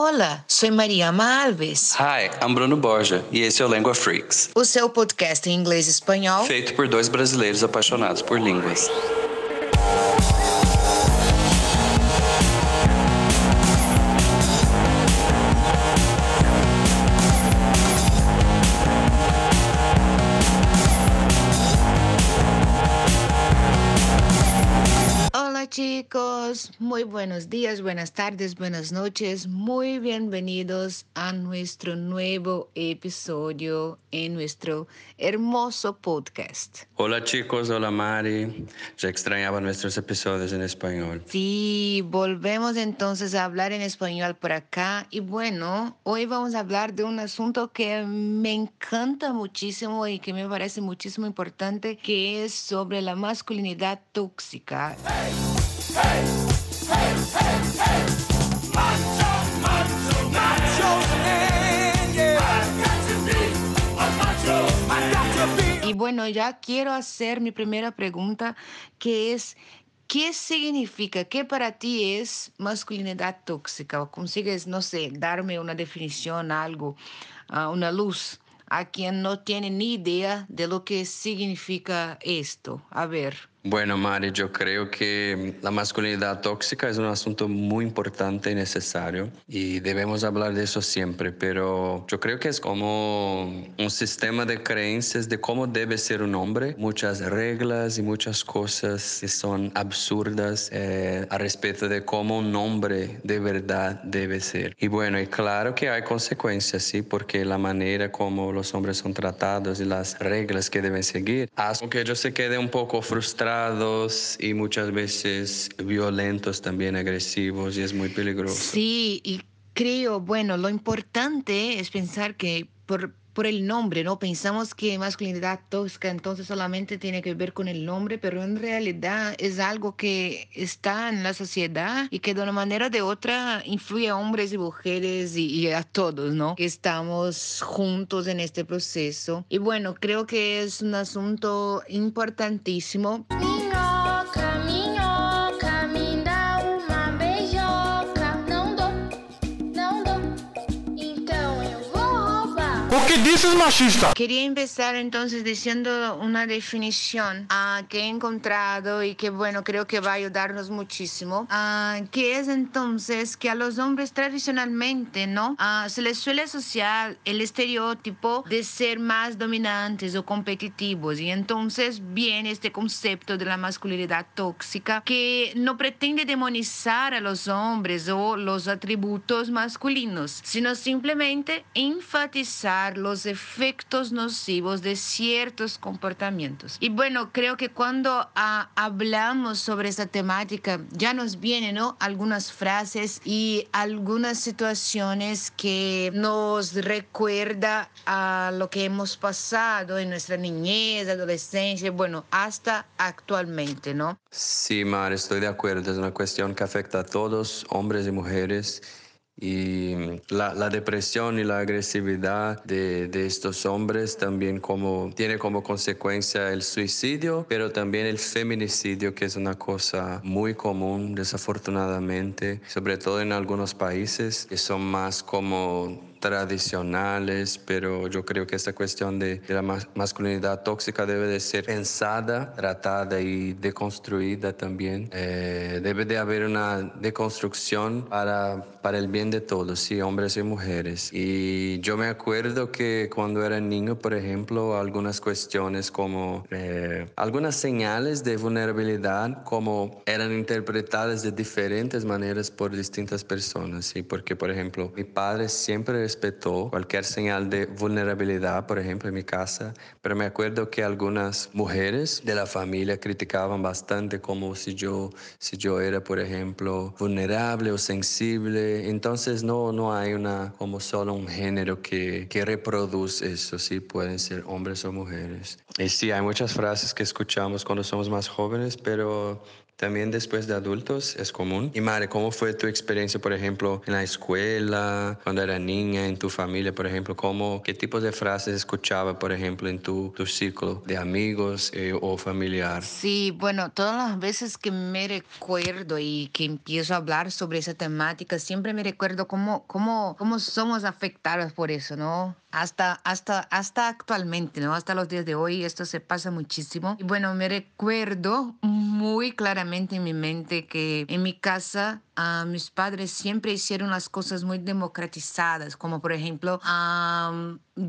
Olá, sou Mariama Alves. Hi, I'm Bruno Borja e esse é o Lingua Freaks, O seu podcast em inglês e espanhol. feito por dois brasileiros apaixonados por línguas. Chicos, muy buenos días, buenas tardes, buenas noches, muy bienvenidos a nuestro nuevo episodio en nuestro hermoso podcast. Hola chicos, hola Mari. Ya extrañaba nuestros episodios en español. Sí, volvemos entonces a hablar en español por acá y bueno, hoy vamos a hablar de un asunto que me encanta muchísimo y que me parece muchísimo importante, que es sobre la masculinidad tóxica. Y bueno, ya quiero hacer mi primera pregunta, que es, ¿qué significa, qué para ti es masculinidad tóxica? ¿O consigues, no sé, darme una definición, algo, ah, una luz a quien no tiene ni idea de lo que significa esto? A ver. Bueno, Mari, yo creo que la masculinidad tóxica es un asunto muy importante y necesario y debemos hablar de eso siempre, pero yo creo que es como un sistema de creencias de cómo debe ser un hombre, muchas reglas y muchas cosas que son absurdas eh, a respecto de cómo un hombre de verdad debe ser. Y bueno, y claro que hay consecuencias, sí, porque la manera como los hombres son tratados y las reglas que deben seguir hacen que ellos se queden un poco y muchas veces violentos, también agresivos, y es muy peligroso. Sí, y creo, bueno, lo importante es pensar que por, por el nombre, ¿no? Pensamos que masculinidad tóxica entonces solamente tiene que ver con el nombre, pero en realidad es algo que está en la sociedad y que de una manera o de otra influye a hombres y mujeres y, y a todos, ¿no? Que estamos juntos en este proceso. Y bueno, creo que es un asunto importantísimo. Que dices, machista? Quería empezar entonces diciendo una definición ah, que he encontrado y que bueno, creo que va a ayudarnos muchísimo, ah, que es entonces que a los hombres tradicionalmente, ¿no? Ah, se les suele asociar el estereotipo de ser más dominantes o competitivos y entonces viene este concepto de la masculinidad tóxica que no pretende demonizar a los hombres o los atributos masculinos, sino simplemente enfatizar los efectos nocivos de ciertos comportamientos. Y bueno, creo que cuando ah, hablamos sobre esta temática ya nos vienen ¿no? algunas frases y algunas situaciones que nos recuerda a lo que hemos pasado en nuestra niñez, adolescencia, bueno, hasta actualmente, ¿no? Sí, Mar, estoy de acuerdo. Es una cuestión que afecta a todos, hombres y mujeres. Y la, la depresión y la agresividad de, de estos hombres también como, tiene como consecuencia el suicidio, pero también el feminicidio, que es una cosa muy común, desafortunadamente, sobre todo en algunos países que son más como tradicionales, pero yo creo que esta cuestión de, de la mas- masculinidad tóxica debe de ser pensada, tratada y deconstruida también. Eh, debe de haber una deconstrucción para, para el bien de todos, sí, hombres y mujeres. Y yo me acuerdo que cuando era niño, por ejemplo, algunas cuestiones como eh, algunas señales de vulnerabilidad como eran interpretadas de diferentes maneras por distintas personas, sí, porque por ejemplo, mi padre siempre respetó cualquier señal de vulnerabilidad, por ejemplo, en mi casa, pero me acuerdo que algunas mujeres de la familia criticaban bastante como si yo, si yo era, por ejemplo, vulnerable o sensible. Entonces no, no hay una, como solo un género que, que reproduce eso, sí, pueden ser hombres o mujeres. Y sí, hay muchas frases que escuchamos cuando somos más jóvenes, pero también después de adultos es común. Y Mare, ¿cómo fue tu experiencia, por ejemplo, en la escuela, cuando era niña, en tu familia, por ejemplo? ¿Cómo, ¿Qué tipo de frases escuchaba, por ejemplo, en tu, tu círculo de amigos eh, o familiar? Sí, bueno, todas las veces que me recuerdo y que empiezo a hablar sobre esa temática, siempre me recuerdo cómo, cómo, cómo somos afectados por eso, ¿no? Hasta, hasta, hasta actualmente, ¿no? Hasta los días de hoy esto se pasa muchísimo. Y bueno, me recuerdo muy claramente en mi mente que en mi casa mis padres siempre hicieron las cosas muy democratizadas, como por ejemplo,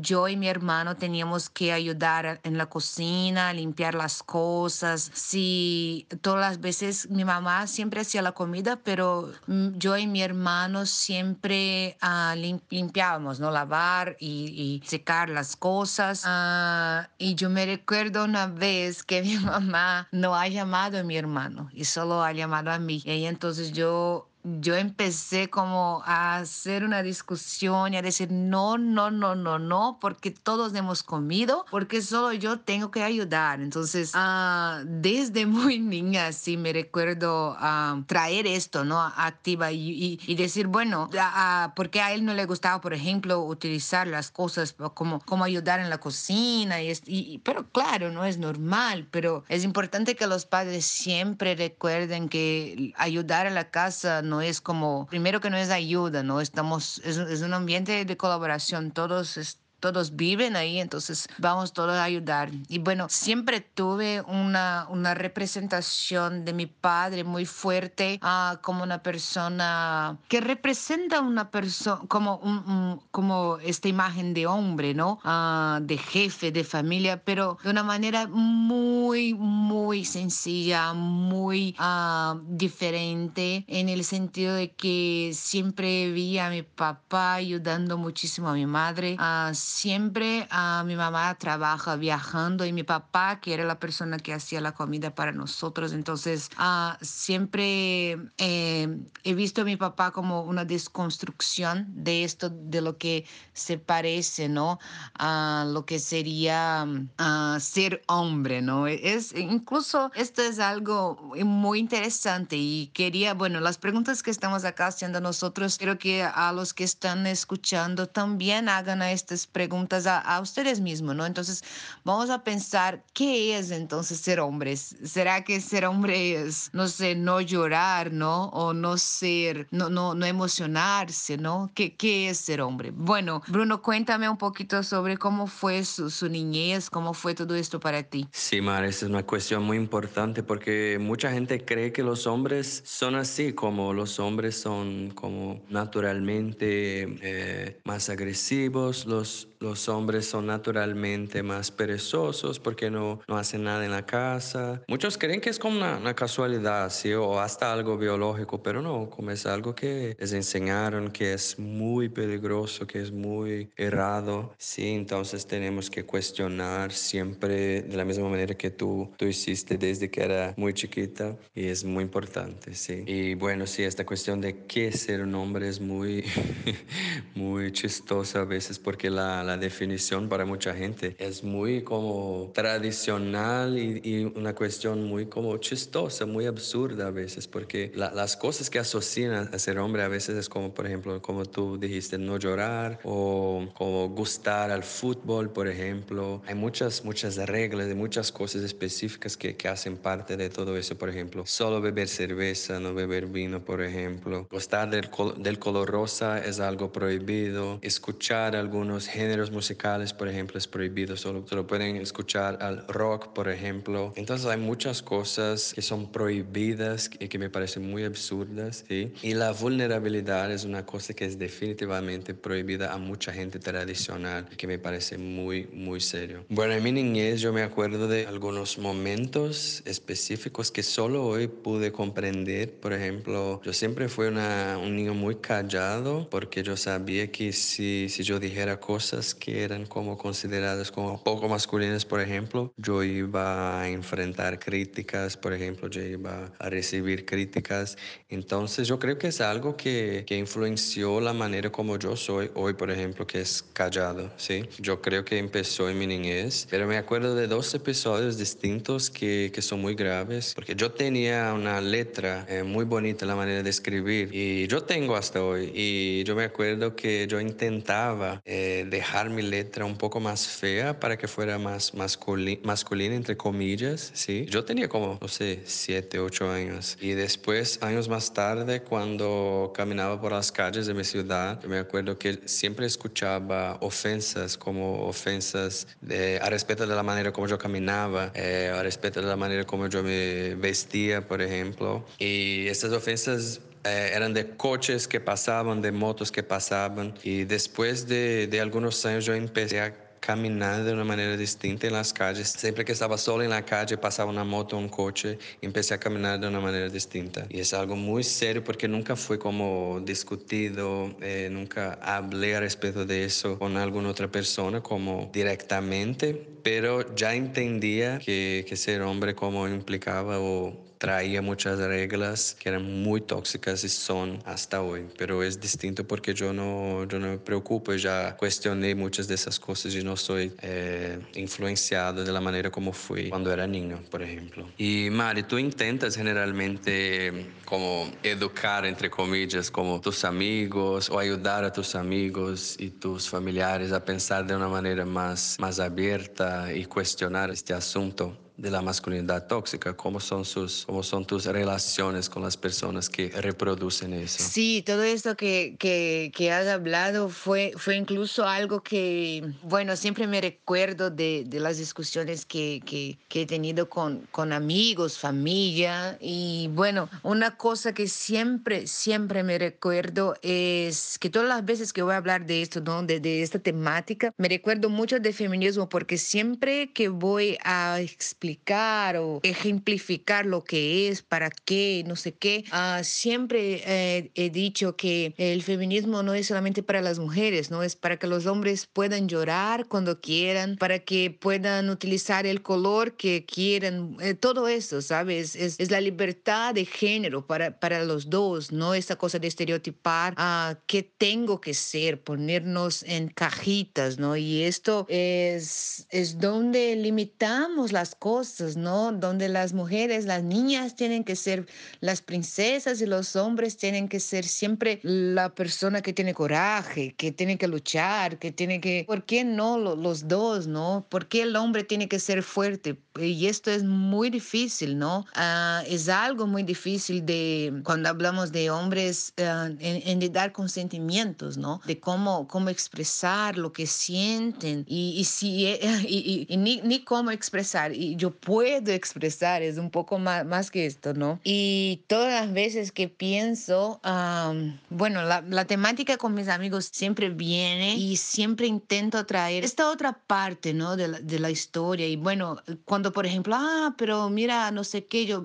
yo y mi hermano teníamos que ayudar en la cocina, limpiar las cosas. Sí, todas las veces mi mamá siempre hacía la comida, pero yo y mi hermano siempre uh, limpiábamos, ¿no? Lavar y, y secar las cosas. Uh, y yo me recuerdo una vez que mi mamá no ha llamado a mi hermano y solo ha llamado a mí. Y entonces yo yo empecé como a hacer una discusión y a decir, no, no, no, no, no, porque todos hemos comido, porque solo yo tengo que ayudar. Entonces, uh, desde muy niña, sí me recuerdo uh, traer esto, ¿no? Activa y, y, y decir, bueno, uh, porque a él no le gustaba, por ejemplo, utilizar las cosas como, como ayudar en la cocina, y, y, pero claro, no es normal, pero es importante que los padres siempre recuerden que ayudar a la casa no es como, primero que no es ayuda, ¿no? Estamos, es, es un ambiente de colaboración, todos todos viven ahí, entonces vamos todos a ayudar. Y bueno, siempre tuve una, una representación de mi padre muy fuerte uh, como una persona que representa una persona, como, un, un, como esta imagen de hombre, ¿no? Uh, de jefe, de familia, pero de una manera muy, muy sencilla, muy uh, diferente, en el sentido de que siempre vi a mi papá ayudando muchísimo a mi madre. Uh, siempre uh, mi mamá trabaja viajando y mi papá, que era la persona que hacía la comida para nosotros, entonces uh, siempre eh, he visto a mi papá como una desconstrucción de esto, de lo que se parece, ¿no? A lo que sería uh, ser hombre, ¿no? Es, incluso esto es algo muy interesante y quería, bueno, las preguntas que estamos acá haciendo nosotros, creo que a los que están escuchando también hagan estas preguntas preguntas a, ustedes mismos, ¿no? Entonces, vamos a pensar, ¿qué es entonces ser hombres? ¿Será que ser hombre es, no sé, no llorar, ¿no? O no ser, no, no, no emocionarse, ¿no? ¿Qué, ¿Qué es ser hombre? Bueno, Bruno, cuéntame un poquito sobre cómo fue su, su niñez, cómo fue todo esto para ti. Sí, Mar, esa es una cuestión muy importante porque mucha gente cree que los hombres son así, como los hombres son como naturalmente eh, más agresivos, los los hombres son naturalmente más perezosos porque no, no hacen nada en la casa. Muchos creen que es como una, casualidad, ¿sí? O hasta algo biológico, pero no, como es algo que les enseñaron que es muy peligroso, que es muy errado, ¿sí? Entonces tenemos que cuestionar siempre de la misma manera que tú, tú hiciste desde que era muy chiquita y es muy importante, ¿sí? Y bueno, sí, esta cuestión de qué ser un hombre es muy, muy chistosa a veces porque la la definición para mucha gente es muy como tradicional y, y una cuestión muy como chistosa, muy absurda a veces, porque la, las cosas que asocian a ser hombre a veces es como, por ejemplo, como tú dijiste, no llorar o como gustar al fútbol, por ejemplo. Hay muchas, muchas reglas y muchas cosas específicas que, que hacen parte de todo eso, por ejemplo, solo beber cerveza, no beber vino, por ejemplo. Gustar del, del color rosa es algo prohibido. Escuchar algunos géneros musicales, por ejemplo, es prohibido, solo, solo pueden escuchar al rock, por ejemplo. Entonces hay muchas cosas que son prohibidas y que me parecen muy absurdas, ¿sí? Y la vulnerabilidad es una cosa que es definitivamente prohibida a mucha gente tradicional, que me parece muy, muy serio. Bueno, en mi niñez yo me acuerdo de algunos momentos específicos que solo hoy pude comprender. Por ejemplo, yo siempre fui una, un niño muy callado porque yo sabía que si, si yo dijera cosas que eran como consideradas como poco masculinas, por ejemplo, yo iba a enfrentar críticas, por ejemplo, yo iba a recibir críticas. Entonces yo creo que es algo que, que influenció la manera como yo soy hoy, por ejemplo, que es callado, ¿sí? Yo creo que empezó en mi niñez, pero me acuerdo de dos episodios distintos que, que son muy graves, porque yo tenía una letra eh, muy bonita, la manera de escribir, y yo tengo hasta hoy, y yo me acuerdo que yo intentaba eh, dejar mi letra un poco más fea para que fuera más masculina, entre comillas, ¿sí? Yo tenía como, no sé, siete, ocho años, y después, años más tarde, cuando caminaba por las calles de mi ciudad, me acuerdo que siempre escuchaba ofensas como ofensas de, a respecto de la manera como yo caminaba, eh, a respecto de la manera como yo me vestía, por ejemplo. Y estas ofensas eh, eran de coches que pasaban, de motos que pasaban. Y después de, de algunos años yo empecé a caminar de una manera distinta en las calles. Siempre que estaba solo en la calle, pasaba una moto o un coche, empecé a caminar de una manera distinta. Y es algo muy serio porque nunca fue como discutido, eh, nunca hablé al respecto de eso con alguna otra persona como directamente, pero ya entendía que, que ser hombre como implicaba o traía muchas reglas que eran muy tóxicas y son hasta hoy, pero es distinto porque yo no, yo no me preocupo, ya cuestioné muchas de esas cosas y no soy eh, influenciado de la manera como fui cuando era niño, por ejemplo. Y Mari, tú intentas generalmente como educar, entre comillas, como tus amigos o ayudar a tus amigos y tus familiares a pensar de una manera más, más abierta y cuestionar este asunto de la masculinidad tóxica, cómo son, sus, cómo son tus relaciones con las personas que reproducen eso. Sí, todo esto que, que, que has hablado fue, fue incluso algo que, bueno, siempre me recuerdo de, de las discusiones que, que, que, he tenido con, con amigos, familia, y bueno, una cosa que siempre, siempre me recuerdo es que todas las veces que voy a hablar de esto, ¿no? de, de esta temática, me recuerdo mucho de feminismo porque siempre que voy a explicar explicar o ejemplificar lo que es, para qué, no sé qué. Uh, siempre eh, he dicho que el feminismo no es solamente para las mujeres, no es para que los hombres puedan llorar cuando quieran, para que puedan utilizar el color que quieran, eh, todo eso, ¿sabes? Es, es, la libertad de género para, para los dos, no esa cosa de estereotipar a uh, qué tengo que ser, ponernos en cajitas, ¿no? Y esto es, es donde limitamos las cosas ¿no? Donde las mujeres, las niñas tienen que ser las princesas y los hombres tienen que ser siempre la persona que tiene coraje, que tiene que luchar, que tiene que... ¿Por qué no los dos, no? ¿Por qué el hombre tiene que ser fuerte? Y esto es muy difícil, ¿no? Uh, es algo muy difícil de, cuando hablamos de hombres, uh, en, en, dar consentimientos, ¿no? De cómo, cómo expresar lo que sienten y, y, si, y, y, y ni, ni cómo expresar. Y yo puedo expresar, es un poco más, más que esto, ¿no? Y todas las veces que pienso, um, bueno, la, la, temática con mis amigos siempre viene y siempre intento traer esta otra parte, ¿no? De la, de la historia. Y bueno, cuando por ejemplo, ah, pero mira, no sé qué, yo,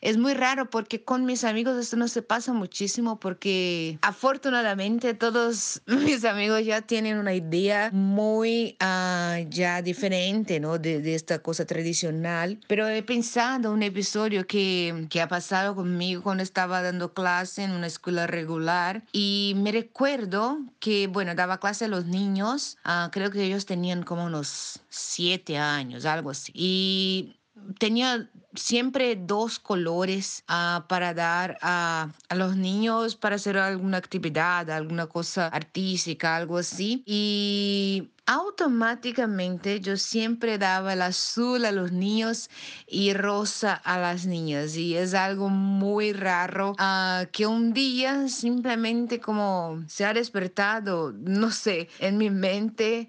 es muy raro porque con mis amigos esto no se pasa muchísimo porque afortunadamente todos mis amigos ya tienen una idea muy uh, ya diferente, ¿no? De, de esta cosa tradicional pero he pensado un episodio que, que ha pasado conmigo cuando estaba dando clase en una escuela regular y me recuerdo que, bueno, daba clase a los niños, uh, creo que ellos tenían como unos siete años, algo así. Y tenía siempre dos colores uh, para dar a, a, los niños para hacer alguna actividad, alguna cosa artística, algo así. Y automáticamente yo siempre daba el azul a los niños y rosa a las niñas. Y es algo muy raro uh, que un día simplemente como se ha despertado, no sé, en mi mente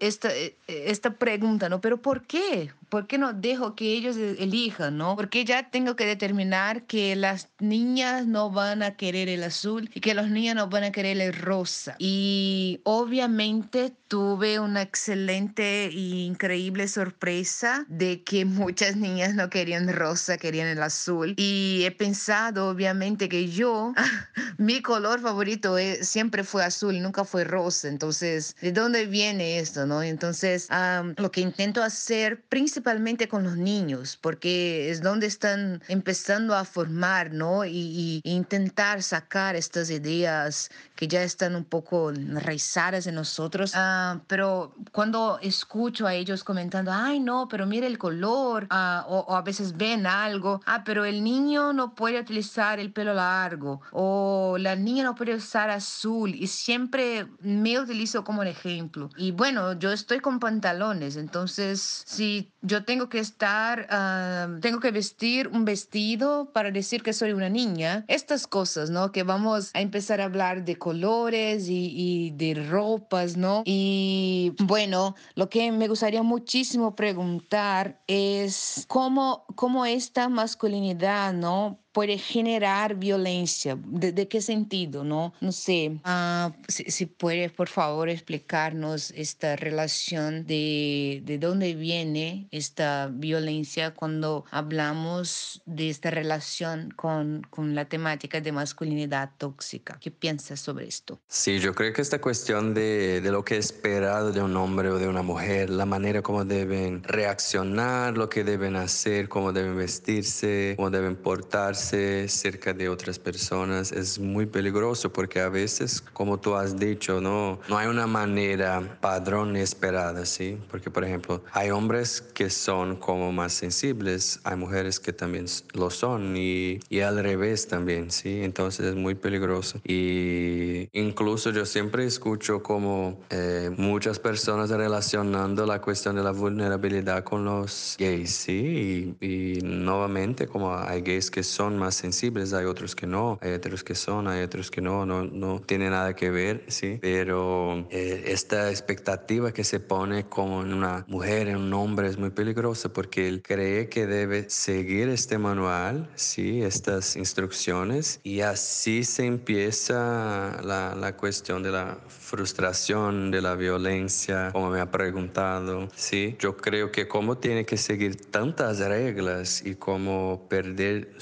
esta, e, esta pregunta, ¿no? Pero ¿por qué? ¿Por qué no dejo que ellos e, elijan, no? Porque ya tengo que determinar que las niñas no van a querer el azul y que los niños no van a querer el rosa. Y obviamente tuve una excelente e increíble sorpresa de que muchas niñas no querían rosa, querían el azul. Y he pensado, obviamente, que yo, mi color favorito siempre fue azul, nunca fue rosa. Entonces, ¿de dónde viene esto? No? Entonces, lo que intento hacer principalmente con los niños, porque es donde están empezando a formar, ¿no? Y, y intentar sacar estas ideas que ya están un poco enraizadas en nosotros. Ah, pero cuando escucho a ellos comentando, ay, no, pero mire el color, ah, o, a veces ven algo, ah, pero el niño no puede utilizar el pelo largo, o la niña no puede usar azul, y siempre me utilizo como ejemplo. Y bueno, yo estoy con pantalones, entonces si yo tengo que estar, ah, tengo que vestir un vestido para decir que soy una niña, estas cosas, ¿no? Que vamos a empezar a hablar de colores y, y de ropas, ¿no? Y bueno, lo que me gustaría muchísimo preguntar es cómo, cómo esta masculinidad, ¿no? Puede generar violencia. ¿De, qué sentido? No, no sé. Ah, si, puede, por favor, explicarnos esta relación de, de dónde viene esta violencia cuando hablamos de esta relación con, con la temática de masculinidad tóxica. ¿Qué piensas sobre esto? Sí, yo creo que esta cuestión de, de lo que es esperado de un hombre o de una mujer, la manera como deben reaccionar, lo que deben hacer, cómo deben vestirse, cómo deben portarse, cerca de otras personas es muy peligroso porque a veces, como tú has dicho, no, no hay una manera padrón esperada, ¿sí? Porque, por ejemplo, hay hombres que son como más sensibles, hay mujeres que también lo son y, y al revés también, ¿sí? Entonces es muy peligroso. Y incluso yo siempre escucho como eh, muchas personas relacionando la cuestión de la vulnerabilidad con los gays, ¿sí? Y, y nuevamente como hay gays que son más sensibles, hay otros que no, hay otros que son, hay otros que no, no, no tiene nada que ver, ¿sí? Pero eh, esta expectativa que se pone como en una mujer, en un hombre, es muy peligrosa porque él cree que debe seguir este manual, ¿sí? Estas instrucciones y así se empieza la, la cuestión de la frustración, de la violencia, como me ha preguntado, ¿sí? Yo creo que como tiene que seguir tantas reglas y como perder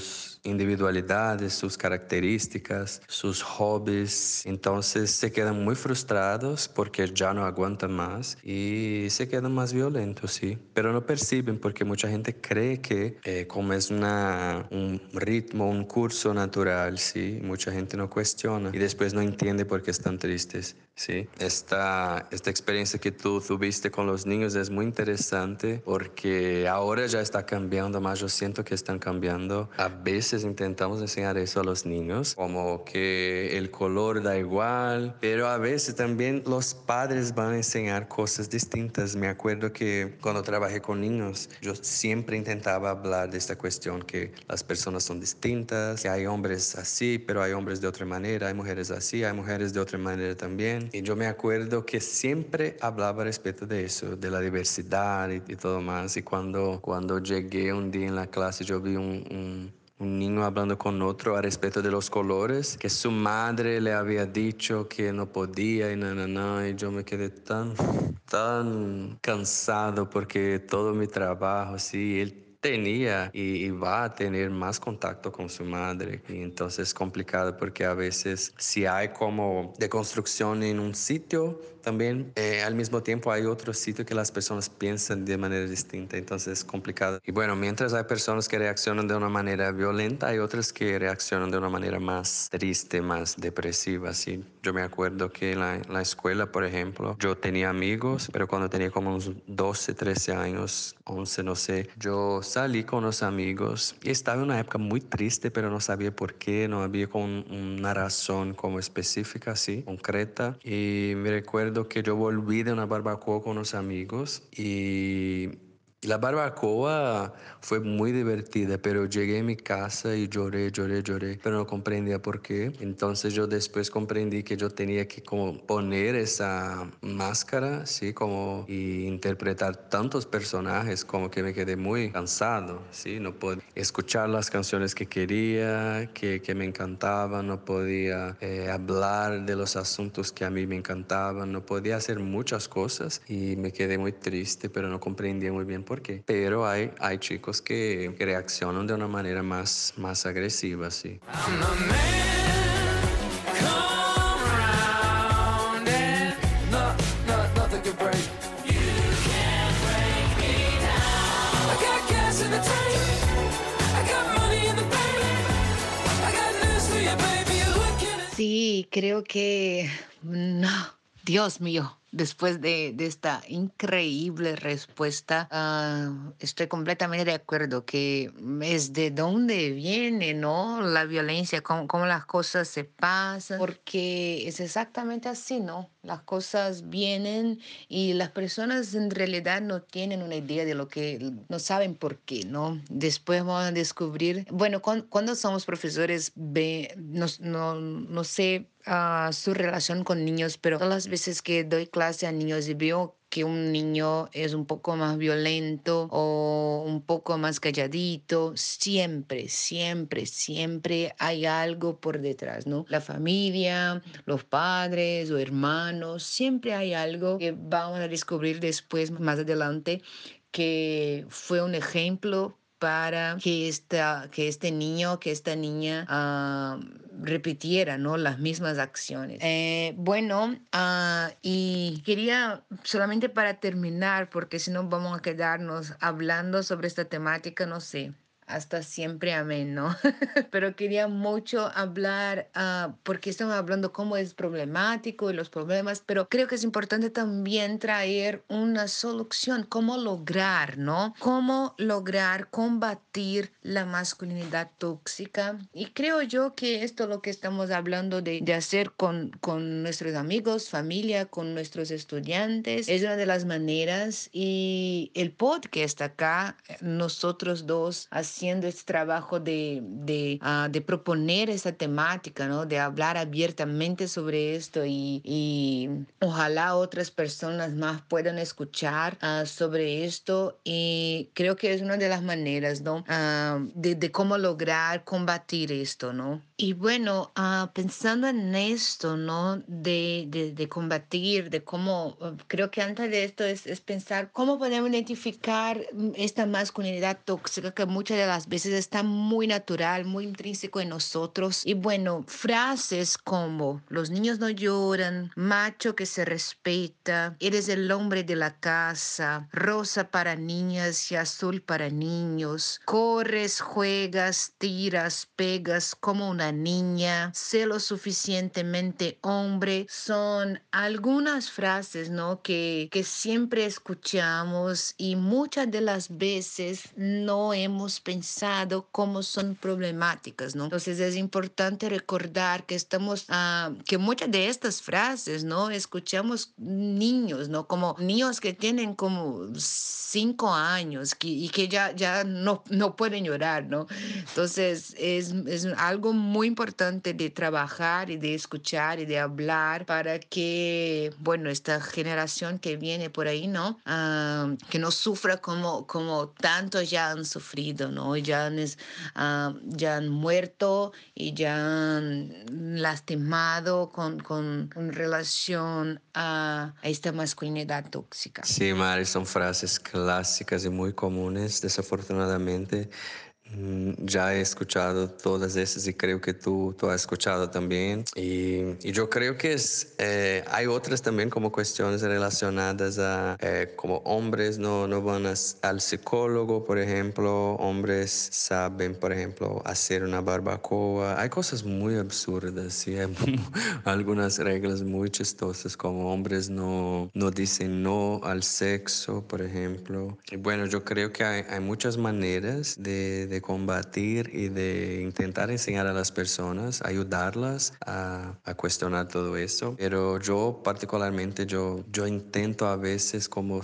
sus individualidades, sus características, sus hobbies. Entonces se quedan muy frustrados porque ya no aguantan más y se quedan más violentos, sí. Pero no perciben porque mucha gente cree que eh, como es una, un ritmo, un curso natural, sí, mucha gente no cuestiona y después no entiende por qué están tristes. Sí, esta, esta experiencia que tú tuviste con los niños es muy interesante porque ahora ya está cambiando, más yo siento que están cambiando. A veces intentamos enseñar eso a los niños, como que el color da igual, pero a veces también los padres van a enseñar cosas distintas. Me acuerdo que cuando trabajé con niños, yo siempre intentaba hablar de esta cuestión, que las personas son distintas, que hay hombres así, pero hay hombres de otra manera, hay mujeres así, hay mujeres de otra manera también y yo me acuerdo que siempre hablaba respecto de eso, de la diversidad y, todo más. Y cuando, cuando llegué un día en la clase, yo vi un, un un niño hablando con otro a respecto de los colores, que su madre le había dicho que no podía y nada, nada, y yo me quedé tan, tan cansado porque todo mi trabajo, sí, él tenía y, va a tener más contacto con su madre. Y entonces es complicado porque a veces si hay como deconstrucción en un sitio, también eh, al mismo tiempo hay otro sitio que las personas piensan de manera distinta, entonces es complicado. Y bueno, mientras hay personas que reaccionan de una manera violenta, hay otras que reaccionan de una manera más triste, más depresiva. ¿sí? Yo me acuerdo que en la, la escuela, por ejemplo, yo tenía amigos, pero cuando tenía como unos 12, 13 años, 11, no sé, yo salí con los amigos y estaba en una época muy triste, pero no sabía por qué, no había como una razón como específica, así, concreta. Y me recuerdo que yo volví de una barbacoa con unos amigos y La barbacoa fue muy divertida, pero llegué a mi casa y lloré, lloré, lloré, pero no comprendía por qué. Entonces yo después comprendí que yo tenía que como poner esa máscara, sí, como y interpretar tantos personajes, como que me quedé muy cansado, sí, no podía escuchar las canciones que quería, que, que me encantaban, no podía eh, hablar de los asuntos que a mí me encantaban, no podía hacer muchas cosas y me quedé muy triste, pero no comprendía muy bien por qué. Pero hay, hay chicos que, que reaccionan de una manera más, más agresiva, sí. Sí, creo que no. Dios mío, después de, de esta increíble respuesta, ah, estoy completamente de acuerdo que es de dónde viene, ¿no? La violencia, cómo, cómo las cosas se pasan, porque es exactamente así, ¿no? Las cosas vienen y las personas en realidad no tienen una idea de lo que, no saben por qué, ¿no? Después van a descubrir, bueno, cuando, somos profesores, no, no, no sé a su relación con niños, pero todas las veces que doy clase a niños y veo que un niño es un poco más violento o un poco más calladito, siempre, siempre, siempre hay algo por detrás, ¿no? La familia, los padres o hermanos, siempre hay algo que vamos a descubrir después, más adelante, que fue un ejemplo para que, esta, que este niño, que esta niña uh, repitiera ¿no? las mismas acciones. Eh, bueno, uh, y quería solamente para terminar, porque si no vamos a quedarnos hablando sobre esta temática, no sé, hasta siempre amén, ¿no? Pero quería mucho hablar, uh, porque estamos hablando cómo es problemático y los problemas, pero creo que es importante también traer una solución, cómo lograr, ¿no? Cómo lograr combatir la masculinidad tóxica. Y creo yo que esto es lo que estamos hablando de, de hacer con, con nuestros amigos, familia, con nuestros estudiantes, es una de las maneras. Y el podcast acá, nosotros dos, haciendo este trabajo de, de, uh, de proponer esta temática, ¿no? de hablar abiertamente sobre esto y, y ojalá otras personas más puedan escuchar uh, sobre esto y creo que es una de las maneras ¿no? Uh, de, de, cómo lograr combatir esto. ¿no? Y bueno, pensando en esto, ¿no? De, de, de, combatir, de cómo, creo que antes de esto es, es pensar cómo podemos identificar esta masculinidad tóxica que muchas las veces está muy natural, muy intrínseco en nosotros. Y bueno, frases como los niños no lloran, macho que se respeta, eres el hombre de la casa, rosa para niñas y azul para niños, corres, juegas, tiras, pegas como una niña, sé lo suficientemente hombre, son algunas frases, ¿no? Que, que siempre escuchamos y muchas de las veces no hemos pensado cómo son problemáticas, ¿no? Entonces es importante recordar que estamos, uh, que muchas de estas frases, ¿no? Escuchamos niños, ¿no? Como niños que tienen como cinco años que, y que ya, ya no, no pueden llorar, ¿no? Entonces es, es algo muy importante de trabajar y de escuchar y de hablar para que, bueno, esta generación que viene por ahí, ¿no? Uh, que no sufra como, como tantos ya han sufrido, ¿no? Ya han, uh, ya han muerto y ya han lastimado con, con, con relación a, esta masculinidad tóxica. Sí, Mari, son frases clásicas y muy comunes, desafortunadamente. Mm, ya he escuchado todas esas y creo que tú, tú has escuchado también. Y, y yo creo que es, eh, hay otras también como cuestiones relacionadas a eh, como hombres no, no van a, al psicólogo, por ejemplo, hombres saben, por ejemplo, hacer una barbacoa. Hay cosas muy absurdas y hay algunas reglas muy chistosas como hombres no, no dicen no al sexo, por ejemplo. Y bueno, yo creo que hay, hay muchas maneras de, de combatir y de intentar enseñar a las personas, ayudarlas a, a cuestionar todo eso. Pero yo particularmente, yo, yo intento a veces como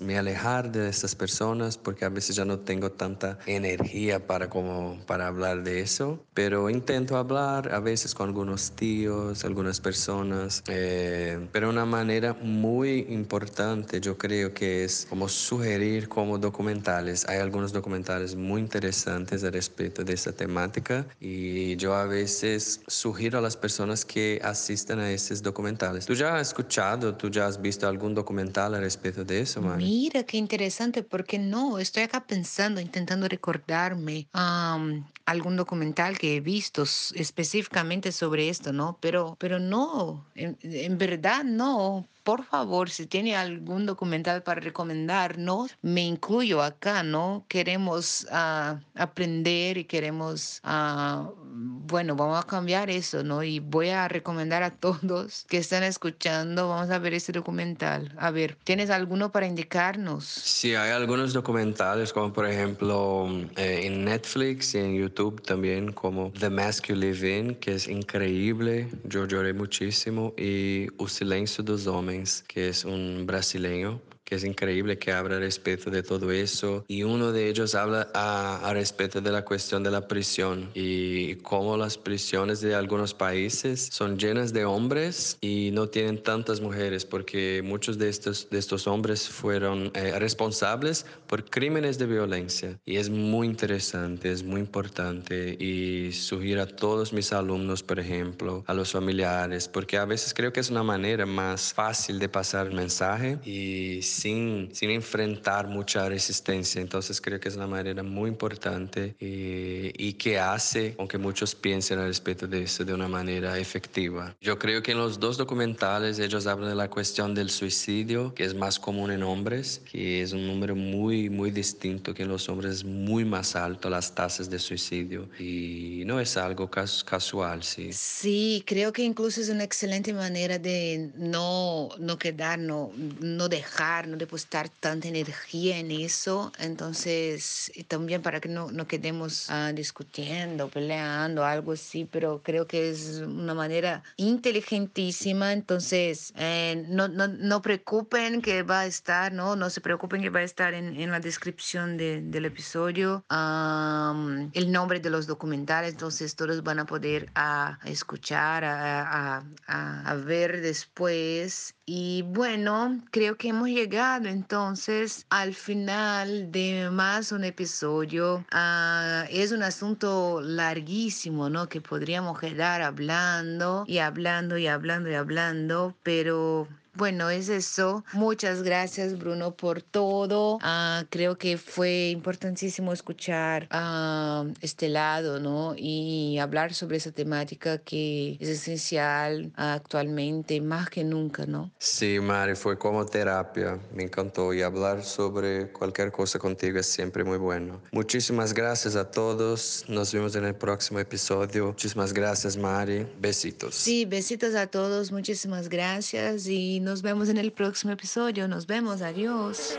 me alejar de estas personas porque a veces ya no tengo tanta energía para, como, para hablar de eso. Pero intento hablar a veces con algunos tíos, algunas personas, eh, pero una manera muy importante yo creo que es como sugerir como documentales. Hay algunos documentales muy interesantes al respecto de esta temática y yo a veces sugiero a las personas que asistan a estos documentales. ¿Tú ya has escuchado, tú ya has visto algún documental al respecto de eso, Mari? Mira, qué interesante, porque no, estoy acá pensando, intentando recordarme am, algún documental que he visto específicamente sobre esto, ¿no? Pero, pero no, en verdad no. Por favor, si tiene algún documental para recomendar, ¿no? Me incluyo acá, ¿no? Queremos ah, aprender y queremos, ah, bueno, vamos a cambiar eso, ¿no? Y voy a recomendar a todos que están escuchando, vamos a ver este documental. A ver, ¿tienes alguno para indicarnos? Sí, hay algunos documentales como por ejemplo eh, en Netflix y en YouTube también como The Mask You Live In, que es increíble, yo lloré muchísimo, y O Silêncio dos Homens, que es un brasileño que es increíble, que habla respecto de todo eso. Y uno de ellos habla a, a respecto de la cuestión de la prisión y cómo las prisiones de algunos países son llenas de hombres y no tienen tantas mujeres, porque muchos de estos, de estos hombres fueron eh, responsables por crímenes de violencia. Y es muy interesante, es muy importante y sugiero a todos mis alumnos, por ejemplo, a los familiares, porque a veces creo que es una manera más fácil de pasar el mensaje y sin, sin enfrentar mucha resistencia. Entonces creo que es una manera muy importante y, y que hace con que muchos piensen al respecto de eso de una manera efectiva. Yo creo que en los dos documentales ellos hablan de la cuestión del suicidio, que es más común en hombres, que es un número muy, muy distinto, que en los hombres es muy más alto las tasas de suicidio y no es algo cas- casual, sí. Sí, creo que incluso es una excelente manera de no, no quedar, no, no dejar, no depositar tanta energía en eso. Entonces, también para que no, no quedemos ah, discutiendo, peleando, algo así, pero creo que es una manera inteligentísima. Entonces, eh, no, no, no preocupen que va a estar, ¿no? No se preocupen que va a estar en, en la descripción de- del episodio am, el nombre de los documentales, entonces todos van a poder a, a escuchar, a- a ver después. Y bueno, creo que hemos llegado entonces al final de más un episodio. Ah, es un asunto larguísimo, ¿no? Que podríamos quedar hablando y hablando y hablando y hablando, pero bueno, es eso. Muchas gracias, Bruno, por todo. Ah, creo que fue importantísimo escuchar ah, este lado, ¿no? Y hablar sobre esa temática que es esencial ah, actualmente, más que nunca, ¿no? Sí, Mari, fue como terapia. Me encantó y hablar sobre cualquier cosa contigo es siempre muy bueno. Muchísimas gracias a todos. Nos vemos en el próximo episodio. Muchísimas gracias, Mari. Besitos. Sí, besitos a todos, muchísimas gracias y nos vemos en el próximo episodio. Nos vemos. Adiós.